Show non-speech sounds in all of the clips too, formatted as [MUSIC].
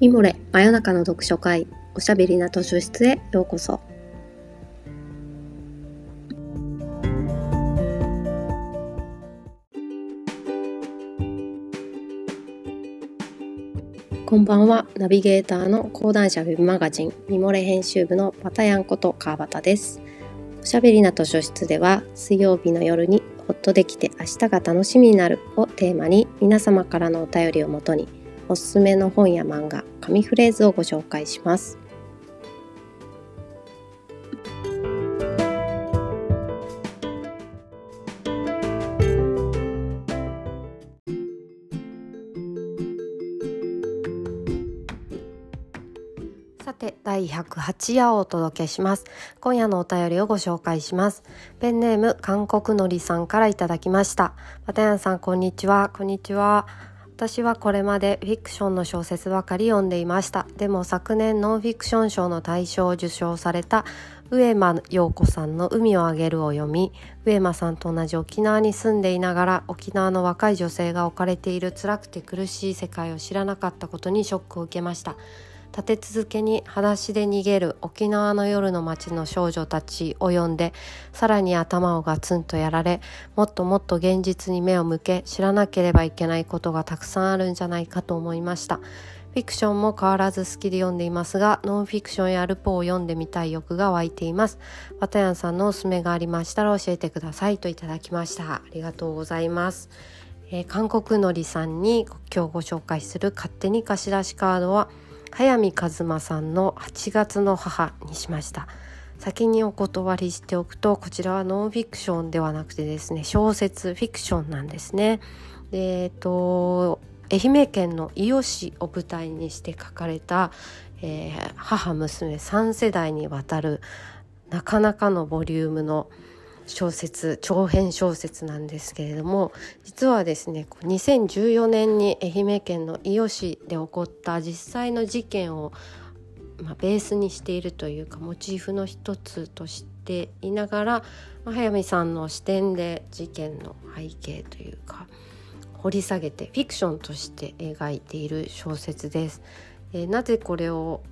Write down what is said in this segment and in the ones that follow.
ミモレ真夜中の読書会おしゃべりな図書室へようこそ。こんばんはナビゲーターの講談社ウェブマガジンミモレ編集部のパタヤンこと川端です。おしゃべりな図書室では水曜日の夜にほっとできて明日が楽しみになるをテーマに皆様からのお便りをもとにおすすめの本や漫画、紙フレーズをご紹介します。さて第108夜をお届けします。今夜のお便りをご紹介します。ペンネーム韓国のりさんからいただきました。またやんさんこんにちは。こんにちは。私はこれまでフィクションの小説ばかり読んでいました。でも昨年ノンフィクション賞の大賞を受賞された上間陽子さんの「海をあげる」を読み上間さんと同じ沖縄に住んでいながら沖縄の若い女性が置かれている辛くて苦しい世界を知らなかったことにショックを受けました。立て続けに裸足で逃げる沖縄の夜の街の少女たちを読んでさらに頭をガツンとやられもっともっと現実に目を向け知らなければいけないことがたくさんあるんじゃないかと思いました。フィクションも変わらず好きで読んでいますがノンフィクションやルポを読んでみたい欲が湧いています。ワタヤンさんのおすすめがありましたら教えてくださいといただきました。ありがとうございます。えー、韓国のりさんに今日ご紹介する勝手に貸し出しカードは「早見和馬さんの8月の母にしました。先にお断りしておくとこちらはノンフィクションではなくてですね小説フィクションなんですね。でえっと愛媛県の伊予市を舞台にして書かれた、えー、母娘3世代にわたるなかなかのボリュームの小説長編小説なんですけれども実はですね2014年に愛媛県の伊予市で起こった実際の事件を、まあ、ベースにしているというかモチーフの一つとしていながら、まあ、早見さんの視点で事件の背景というか掘り下げてフィクションとして描いている小説です。えー、なぜこれを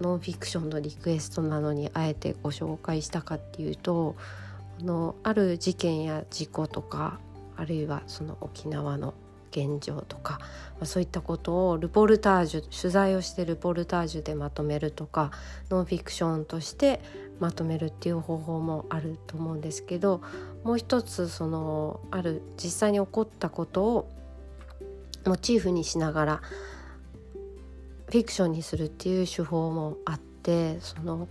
ノンフィクションのリクエストなのにあえてご紹介したかっていうとのある事件や事故とかあるいはその沖縄の現状とか、まあ、そういったことをルポルタージュ取材をしてルポルタージュでまとめるとかノンフィクションとしてまとめるっていう方法もあると思うんですけどもう一つそのある実際に起こったことをモチーフにしながらフィクションにするっていう手法もあってその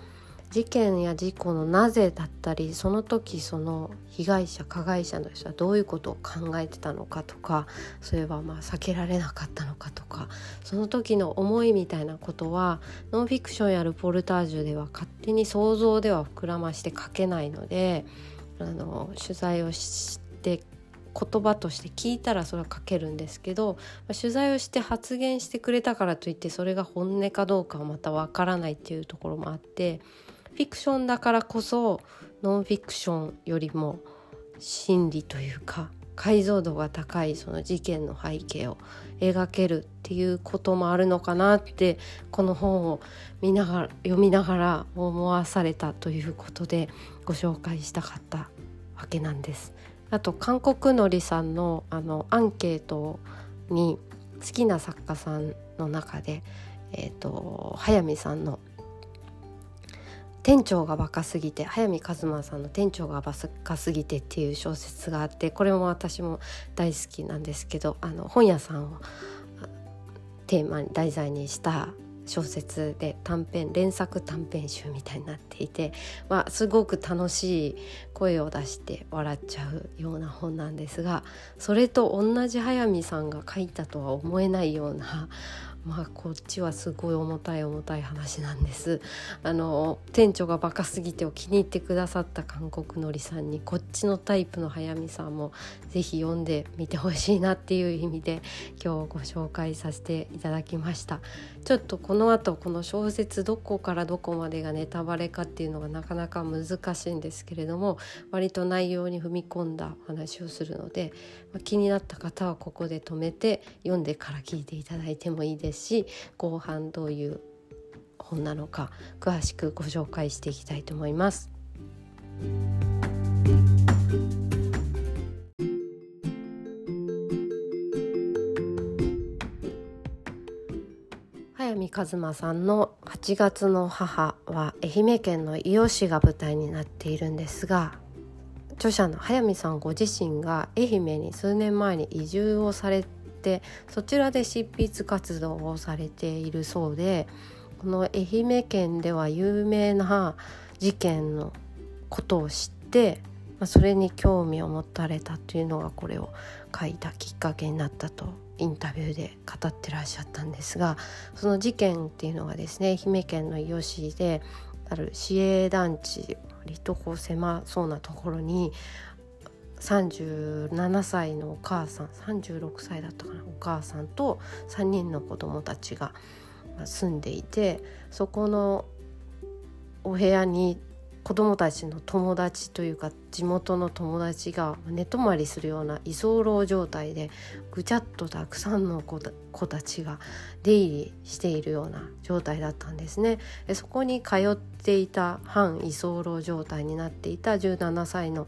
事件や事故のなぜだったりその時その被害者加害者の人はどういうことを考えてたのかとかそういえばまあ避けられなかったのかとかその時の思いみたいなことはノンフィクションやルポルタージュでは勝手に想像では膨らまして書けないのであの取材をして言葉として聞いたらそれは書けるんですけど取材をして発言してくれたからといってそれが本音かどうかはまたわからないっていうところもあってフィクションだからこそノンフィクションよりも心理というか解像度が高いその事件の背景を描けるっていうこともあるのかなってこの本を見ながら読みながら思わされたということでご紹介したかったわけなんです。あと韓国のりさんのあのアンケートに好きな作家さんの中で、えーと早見さんの店長がバカすぎて早見和馬さんの「店長がバカすぎて」っていう小説があってこれも私も大好きなんですけどあの本屋さんをテーマに題材にした小説で短編連作短編集みたいになっていて、まあ、すごく楽しい声を出して笑っちゃうような本なんですがそれと同じ速水さんが書いたとは思えないようなまあこっちはすごい重たい重たい話なんです。あの店長がバカすぎてを気に入ってくださった韓国のりさんにこっちのタイプの速見さんも是非読んでみてほしいなっていう意味で今日ご紹介させていただきました。ちょっとこの後この小説どこからどこまでがネタバレかっていうのがなかなか難しいんですけれども割と内容に踏み込んだ話をするのでま、気になった方はここで止めて読んでから聞いていただいてもいいですし後半どういう本なのか詳しくご紹介していきたいと思います。和馬さんの「8月の母」は愛媛県の伊予市が舞台になっているんですが著者の早見さんご自身が愛媛に数年前に移住をされてそちらで執筆活動をされているそうでこの愛媛県では有名な事件のことを知って、まあ、それに興味を持たれたというのがこれを書いたきっかけになったとインタビューで語ってらっしゃったんですがその事件っていうのがですね愛媛県の伊予市である市営団地割とこう狭そうなところに37歳のお母さん36歳だったかなお母さんと3人の子供たちが住んでいてそこのお部屋に子供たちの友達というか地元の友達が寝泊まりするような居候状態でぐちゃっとたくさんの子たちが出入りしているような状態だったんですね。そこに通っていた半居候状態になっていた17歳の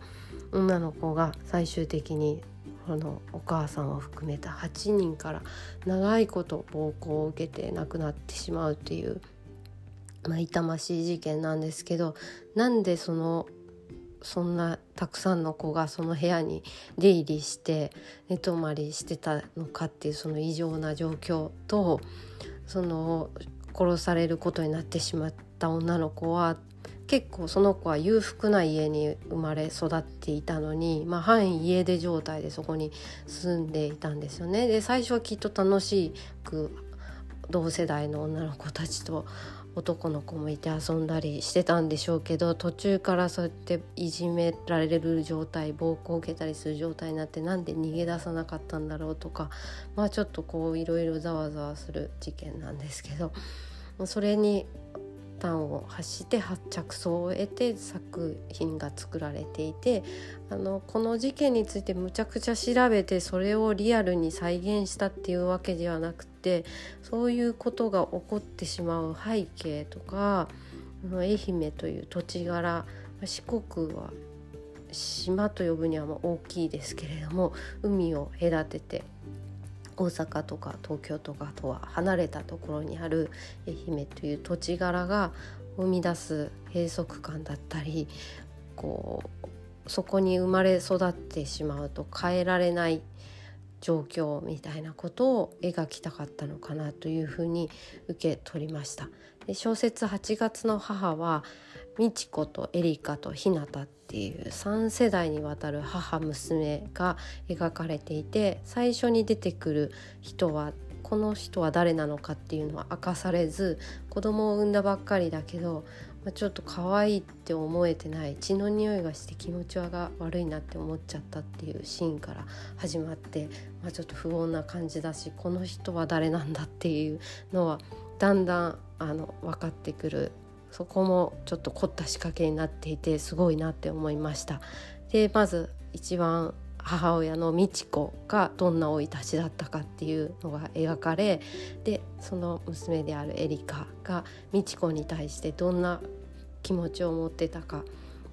女の子が最終的にこのお母さんを含めた8人から長いこと暴行を受けて亡くなってしまうというまあ、痛ましい事件なんですけどなんでそのそんなたくさんの子がその部屋に出入りして寝泊まりしてたのかっていうその異常な状況とその殺されることになってしまった女の子は結構その子は裕福な家に生まれ育っていたのに、まあ、半家出状態でそこに住んでいたんですよね。で最初はきっと楽しく同世代の女の子たちと男の子もいて遊んだりしてたんでしょうけど途中からそうやっていじめられる状態暴行を受けたりする状態になってなんで逃げ出さなかったんだろうとかまあちょっとこういろいろざわざわする事件なんですけどそれに端を発して着想を得て作品が作られていてあのこの事件についてむちゃくちゃ調べてそれをリアルに再現したっていうわけではなくてそういうことが起こってしまう背景とか愛媛という土地柄四国は島と呼ぶには大きいですけれども海を隔てて大阪とか東京とかとは離れたところにある愛媛という土地柄が生み出す閉塞感だったりこうそこに生まれ育ってしまうと変えられない状況みたいなことを描きたかったのかなというふうに受け取りました。で小説8月の母は美智子とエリカとひなたっていう3世代にわたる母娘が描かれていて最初に出てくる人はこの人は誰なのかっていうのは明かされず子供を産んだばっかりだけど、まあ、ちょっと可愛いって思えてない血の匂いがして気持ちが悪いなって思っちゃったっていうシーンから始まって、まあ、ちょっと不穏な感じだしこの人は誰なんだっていうのはだんだんあの分かってくるそこもちょっと凝った仕掛けになっていてすごいなって思いました。でまず一番母親の美智子がどんな生い立ちだったかっていうのが描かれでその娘であるエリカが美智子に対してどんな気持ちを持ってたか。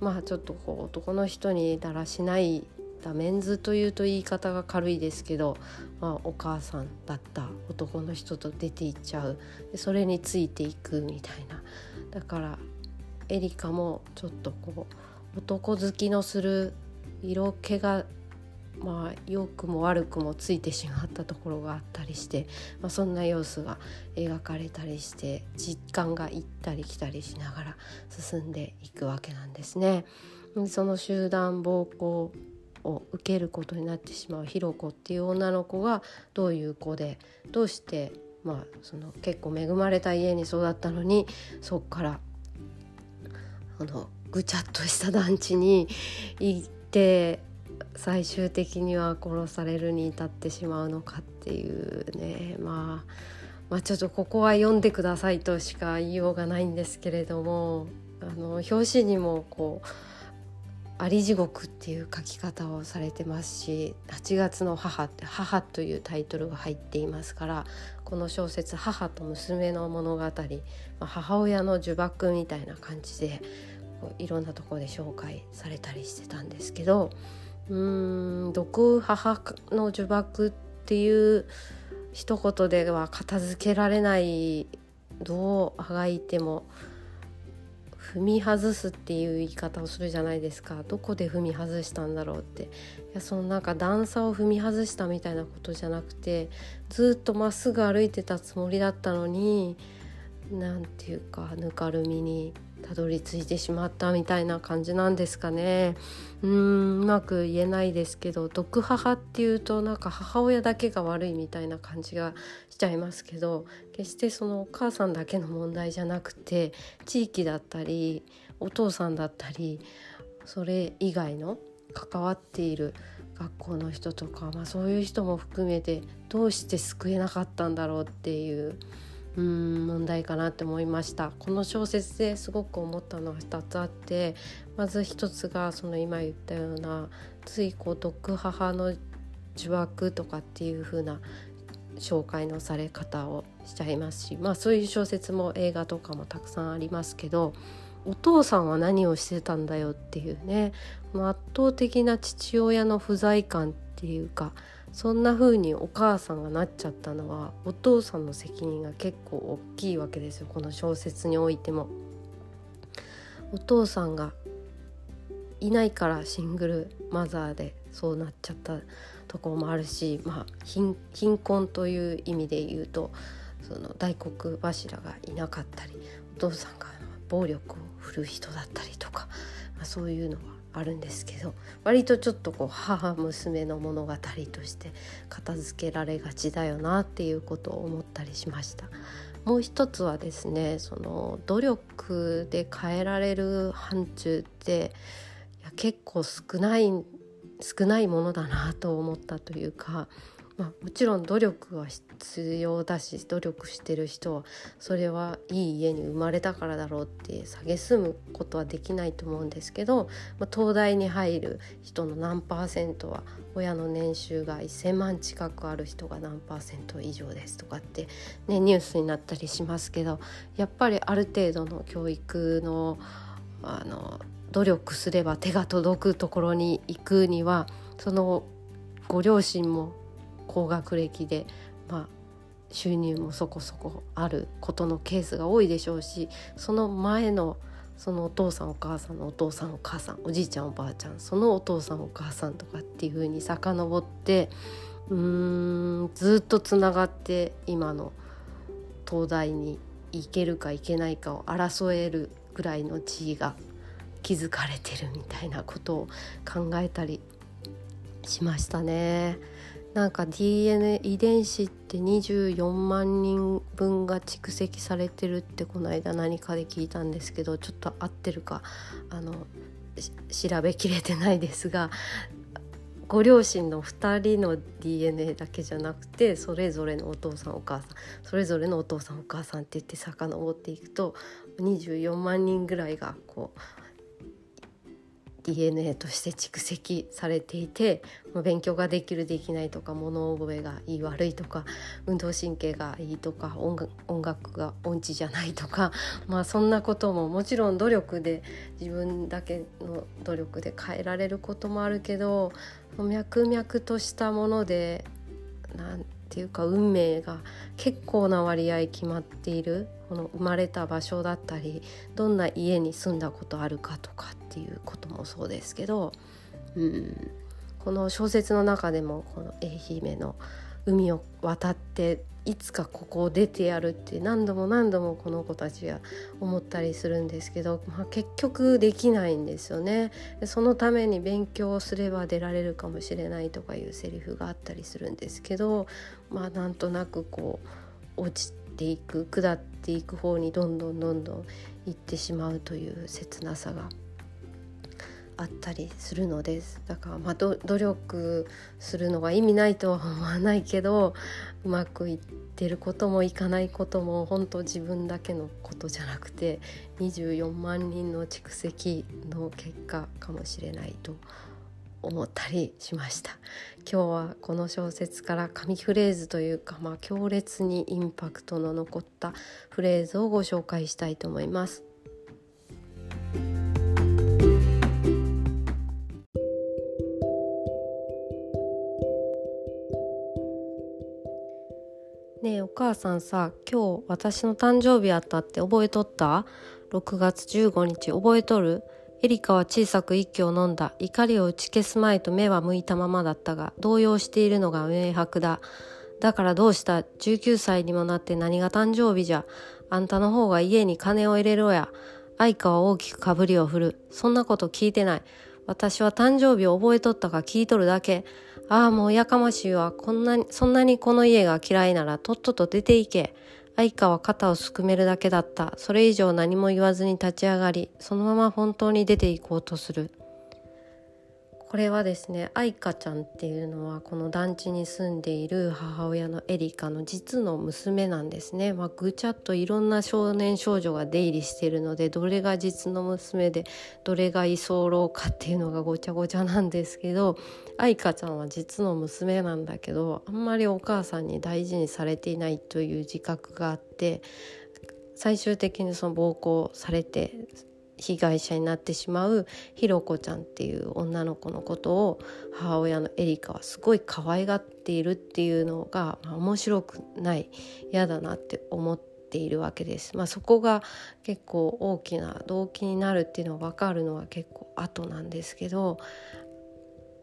まあちょっとこう男の人にだらしないたメンズというと言い方が軽いですけど、まあ、お母さんだった男の人と出ていっちゃう。でそれについていくみたいな。だからエリカもちょっとこう男好きのする色気がまあ良くも悪くもついてしまったところがあったりして、まあ、そんな様子が描かれたりして実感が行ったり来たりしながら進んでいくわけなんですね。その集団暴行を受けることになってしまうひろこっていう女の子がどういう子でどうしてまあその結構恵まれた家に育ったのにそっからあのぐちゃっとした団地に [LAUGHS] 行って最終的には殺されるに至ってしまうのかっていうね。まあまあちょっとここは読んでくださいとしか言いようがないんですけれどもあの表紙にもこうあり地獄っていう書き方をされてますし8月の母って母というタイトルが入っていますからこの小説「母と娘の物語」、母親の呪縛みたいな感じでいろんなところで紹介されたりしてたんですけどうーん毒母の呪縛っていう一言では片付けられないどうあがいても踏み外すっていう言い方をするじゃないですか。どこで踏み外したんだろうって。いやそのなんか段差を踏み外したみたいなことじゃなくてずっとまっすぐ歩いてたつもりだったのに何て言うかぬかるみにたどり着いてしまったみたいな感じなんですかね。うんうまく言えないですけど毒母っていうとなんか母親だけが悪いみたいな感じがしちゃいますけど決してそのお母さんだけの問題じゃなくて地域だったりお父さんだったりそれ以外の関わっている学校の人とか、まあ、そういう人も含めてどうして救えなかったんだろうっていううん問題かなって思いました。この小説ですごく思ったのは2つあってまず1つがその今言ったようなついこう毒母の呪縛とかっていう風な紹介のされ方をしちゃいますしまあそういう小説も映画とかもたくさんありますけどお父さんは何をしてたんだよっていうね圧倒的な父親の不在感っていうかそんな風にお母さんがなっちゃったのはお父さんの責任が結構大きいわけですよこの小説においても。お父さんがいないからシングルマザーでそうなっちゃったところもあるし、まあ、貧困という意味で言うとその大黒柱がいなかったりお父さんが暴力を振るう人だったりとか、まあ、そういうのはあるんですけど割とちょっとこう母娘の物語として片付けられがちだよなっていうことを思ったりしました。もう一つはですねその努力で変えられる範疇っていや結構少ない少ないものだなと思ったというかまあ、もちろん努力は必要だし努力してる人はそれはいい家に生まれたからだろうって蔑むことはできないと思うんですけど、まあ、東大に入る人の何パーセントは親の年収が1,000万近くある人が何パーセント以上ですとかって、ね、ニュースになったりしますけどやっぱりある程度の教育のあの努力すれば手が届くところに行くにはそのご両親も高学歴で、まあ、収入もそこそこあることのケースが多いでしょうしその前のそのお父さんお母さんのお父さんお母さんおじいちゃんおばあちゃんそのお父さんお母さんとかっていう風に遡ってうーんずっとつながって今の東大に行けるか行けないかを争えるぐらいの地位が築かれてるみたいなことを考えたりしましたね。なんか DNA 遺伝子って24万人分が蓄積されてるってこの間何かで聞いたんですけどちょっと合ってるかあの調べきれてないですがご両親の2人の DNA だけじゃなくてそれぞれのお父さんお母さんそれぞれのお父さんお母さんって言って遡っていくと24万人ぐらいがこう DNA として蓄積されていて勉強ができるできないとか物覚えがいい悪いとか運動神経がいいとか音楽が音痴じゃないとか [LAUGHS] まあそんなことももちろん努力で自分だけの努力で変えられることもあるけど脈々としたものでなんていうか運命が結構な割合決まっている。この生まれた場所だったりどんな家に住んだことあるかとかっていうこともそうですけど、うん、この小説の中でもこの愛媛の海を渡っていつかここを出てやるって何度も何度もこの子たちは思ったりするんですけど、まあ、結局できないんですよね。そのために勉強すれば出られるかもしれないとかいうセリフがあったりするんですけどまあなんとなくこう落ちていく下っていく方にどんどんどんどん行ってしまうという切なさがあったりするのです。だからまあ努力するのが意味ないとは思わないけどうまくいってることもいかないことも本当自分だけのことじゃなくて24万人の蓄積の結果かもしれないと思ったりしました。今日はこの小説から紙フレーズというか、まあ、強烈にインパクトの残ったフレーズをご紹介したいと思います。ねえお母さんさ今日私の誕生日あったって覚えとった ?6 月15日覚えとる？エリカは小さく息を飲んだ。怒りを打ち消すまいと目は向いたままだったが、動揺しているのが明白だ。だからどうした ?19 歳にもなって何が誕生日じゃ？あんたの方が家に金を入れろや。愛花は大きくかぶりを振る。そんなこと聞いてない。私は誕生日を覚えとったか聞いとるだけ。ああ、もうやかましいわ。こんなに、そんなにこの家が嫌いならとっとと出て行け。愛花は肩をすくめるだけだった。それ以上何も言わずに立ち上がり、そのまま本当に出て行こうとする。これはですね愛花ちゃんっていうのはこの団地に住んでいる母親のエリカの実の娘なんですね、まあ、ぐちゃっといろんな少年少女が出入りしてるのでどれが実の娘でどれが居候かっていうのがごちゃごちゃなんですけど愛花ちゃんは実の娘なんだけどあんまりお母さんに大事にされていないという自覚があって最終的にその暴行されて被害者になってしまうひろこちゃんっていう女の子のことを母親のエリカはすごい可愛がっているっていうのが、まあ、面白くない嫌だなって思っているわけです。まあ、そこが結構大きな動機になるっていうのが分かるのは結構後なんですけど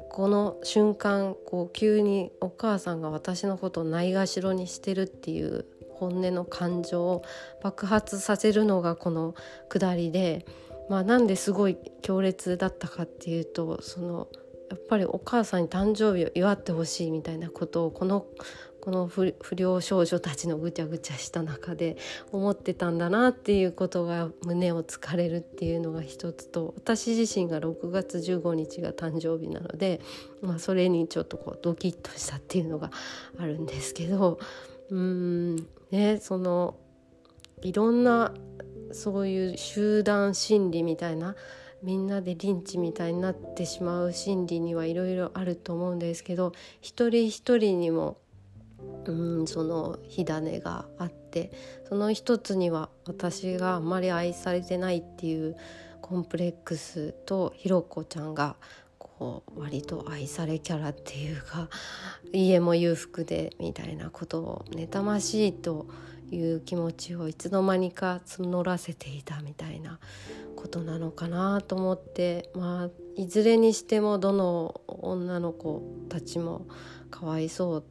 この瞬間こう急にお母さんが私のことをないがしろにしてるっていう本音の感情を爆発させるのがこの下りで、まあ、なんですごい強烈だったかっていうとそのやっぱりお母さんに誕生日を祝ってほしいみたいなことをこのこの不良少女たちのぐちゃぐちゃした中で思ってたんだなっていうことが胸をつかれるっていうのが一つと私自身が6月15日が誕生日なので、まあ、それにちょっとこうドキッとしたっていうのがあるんですけどうんねそのいろんなそういう集団心理みたいなみんなでリンチみたいになってしまう心理にはいろいろあると思うんですけど一人一人にもうんその火種があってその一つには私があんまり愛されてないっていうコンプレックスとひろこちゃんがこう割と愛されキャラっていうか家も裕福でみたいなことを妬ましいという気持ちをいつの間にか募らせていたみたいなことなのかなと思ってまあいずれにしてもどの女の子たちもかわいそう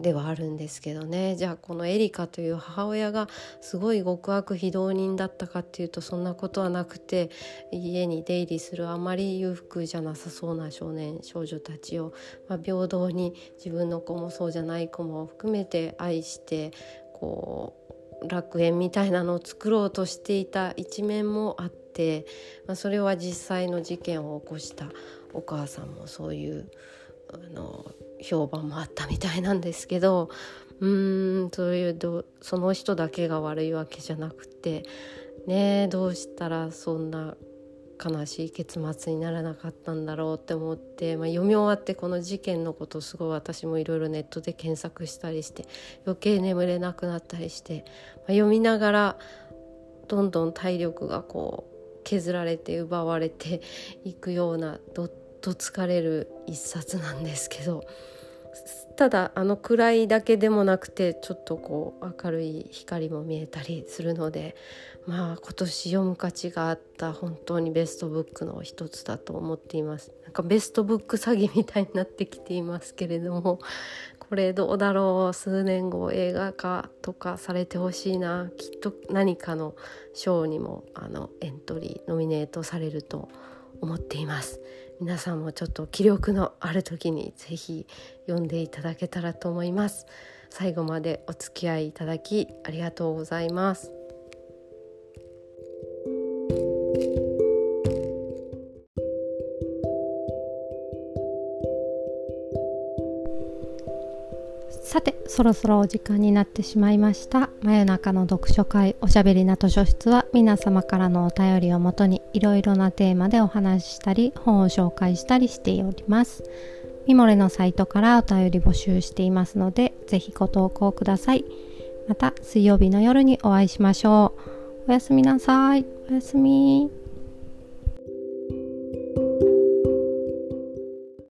ではあるんですけどね。じゃあこのエリカという母親がすごい極悪非道人だったかっていうとそんなことはなくて家に出入りするあまり裕福じゃなさそうな少年少女たちを、まあ、平等に自分の子もそうじゃない子も含めて愛してこう楽園みたいなのを作ろうとしていた一面もあって、まあ、それは実際の事件を起こしたお母さんもそういうあの評判もあったみたいなんですけどうーんそういうどその人だけが悪いわけじゃなくてねどうしたらそんな悲しい結末にならなかったんだろうって思って、まあ、読み終わってこの事件のことすごい私もいろいろネットで検索したりして余計眠れなくなったりして、まあ、読みながらどんどん体力がこう削られて奪われていくようなどっと疲れる一冊なんですけどただあの暗いだけでもなくてちょっとこう明るい光も見えたりするのでまあ今年読む価値があった本当にベストブックの一つだと思っています。なんかベストブック詐欺みたいになってきていますけれどもこれどうだろう数年後映画化とかされてほしいなきっと何かの賞にもあのエントリーノミネートされると思っています。皆さんもちょっと気力のある時にぜひ読んでいただけたらと思います。最後までお付き合いいただきありがとうございます。さてそろそろお時間になってしまいました。真夜中の読書会おしゃべりな図書室は皆様からのお便りをもとにいろいろなテーマでお話ししたり本を紹介したりしております。ミモレのサイトからお便り募集していますのでぜひご投稿ください。また水曜日の夜にお会いしましょう。おやすみなさい。おやすみ。